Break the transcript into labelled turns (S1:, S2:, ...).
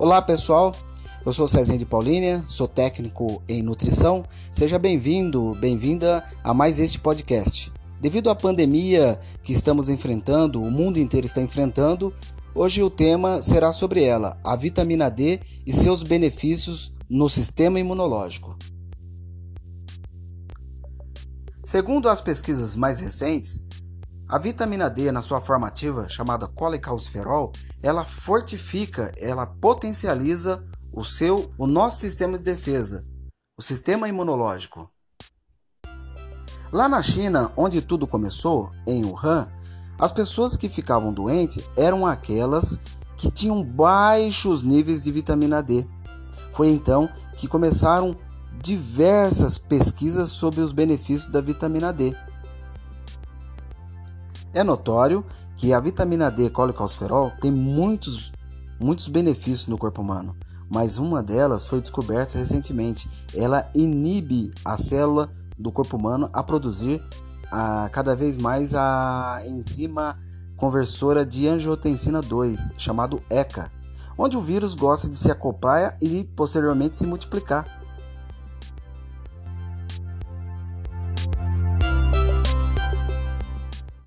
S1: Olá pessoal, eu sou Cezinha de Paulínia, sou técnico em nutrição. Seja bem-vindo, bem-vinda a mais este podcast. Devido à pandemia que estamos enfrentando, o mundo inteiro está enfrentando, hoje o tema será sobre ela, a vitamina D e seus benefícios no sistema imunológico. Segundo as pesquisas mais recentes, a vitamina D, na sua forma ativa, chamada colecalciferol, ela fortifica, ela potencializa o seu, o nosso sistema de defesa, o sistema imunológico. Lá na China, onde tudo começou, em Wuhan, as pessoas que ficavam doentes eram aquelas que tinham baixos níveis de vitamina D. Foi então que começaram diversas pesquisas sobre os benefícios da vitamina D. É notório que a vitamina D colecalciferol tem muitos, muitos benefícios no corpo humano, mas uma delas foi descoberta recentemente. Ela inibe a célula do corpo humano a produzir a, cada vez mais a enzima conversora de angiotensina 2, chamado ECA, onde o vírus gosta de se acoplar e posteriormente se multiplicar.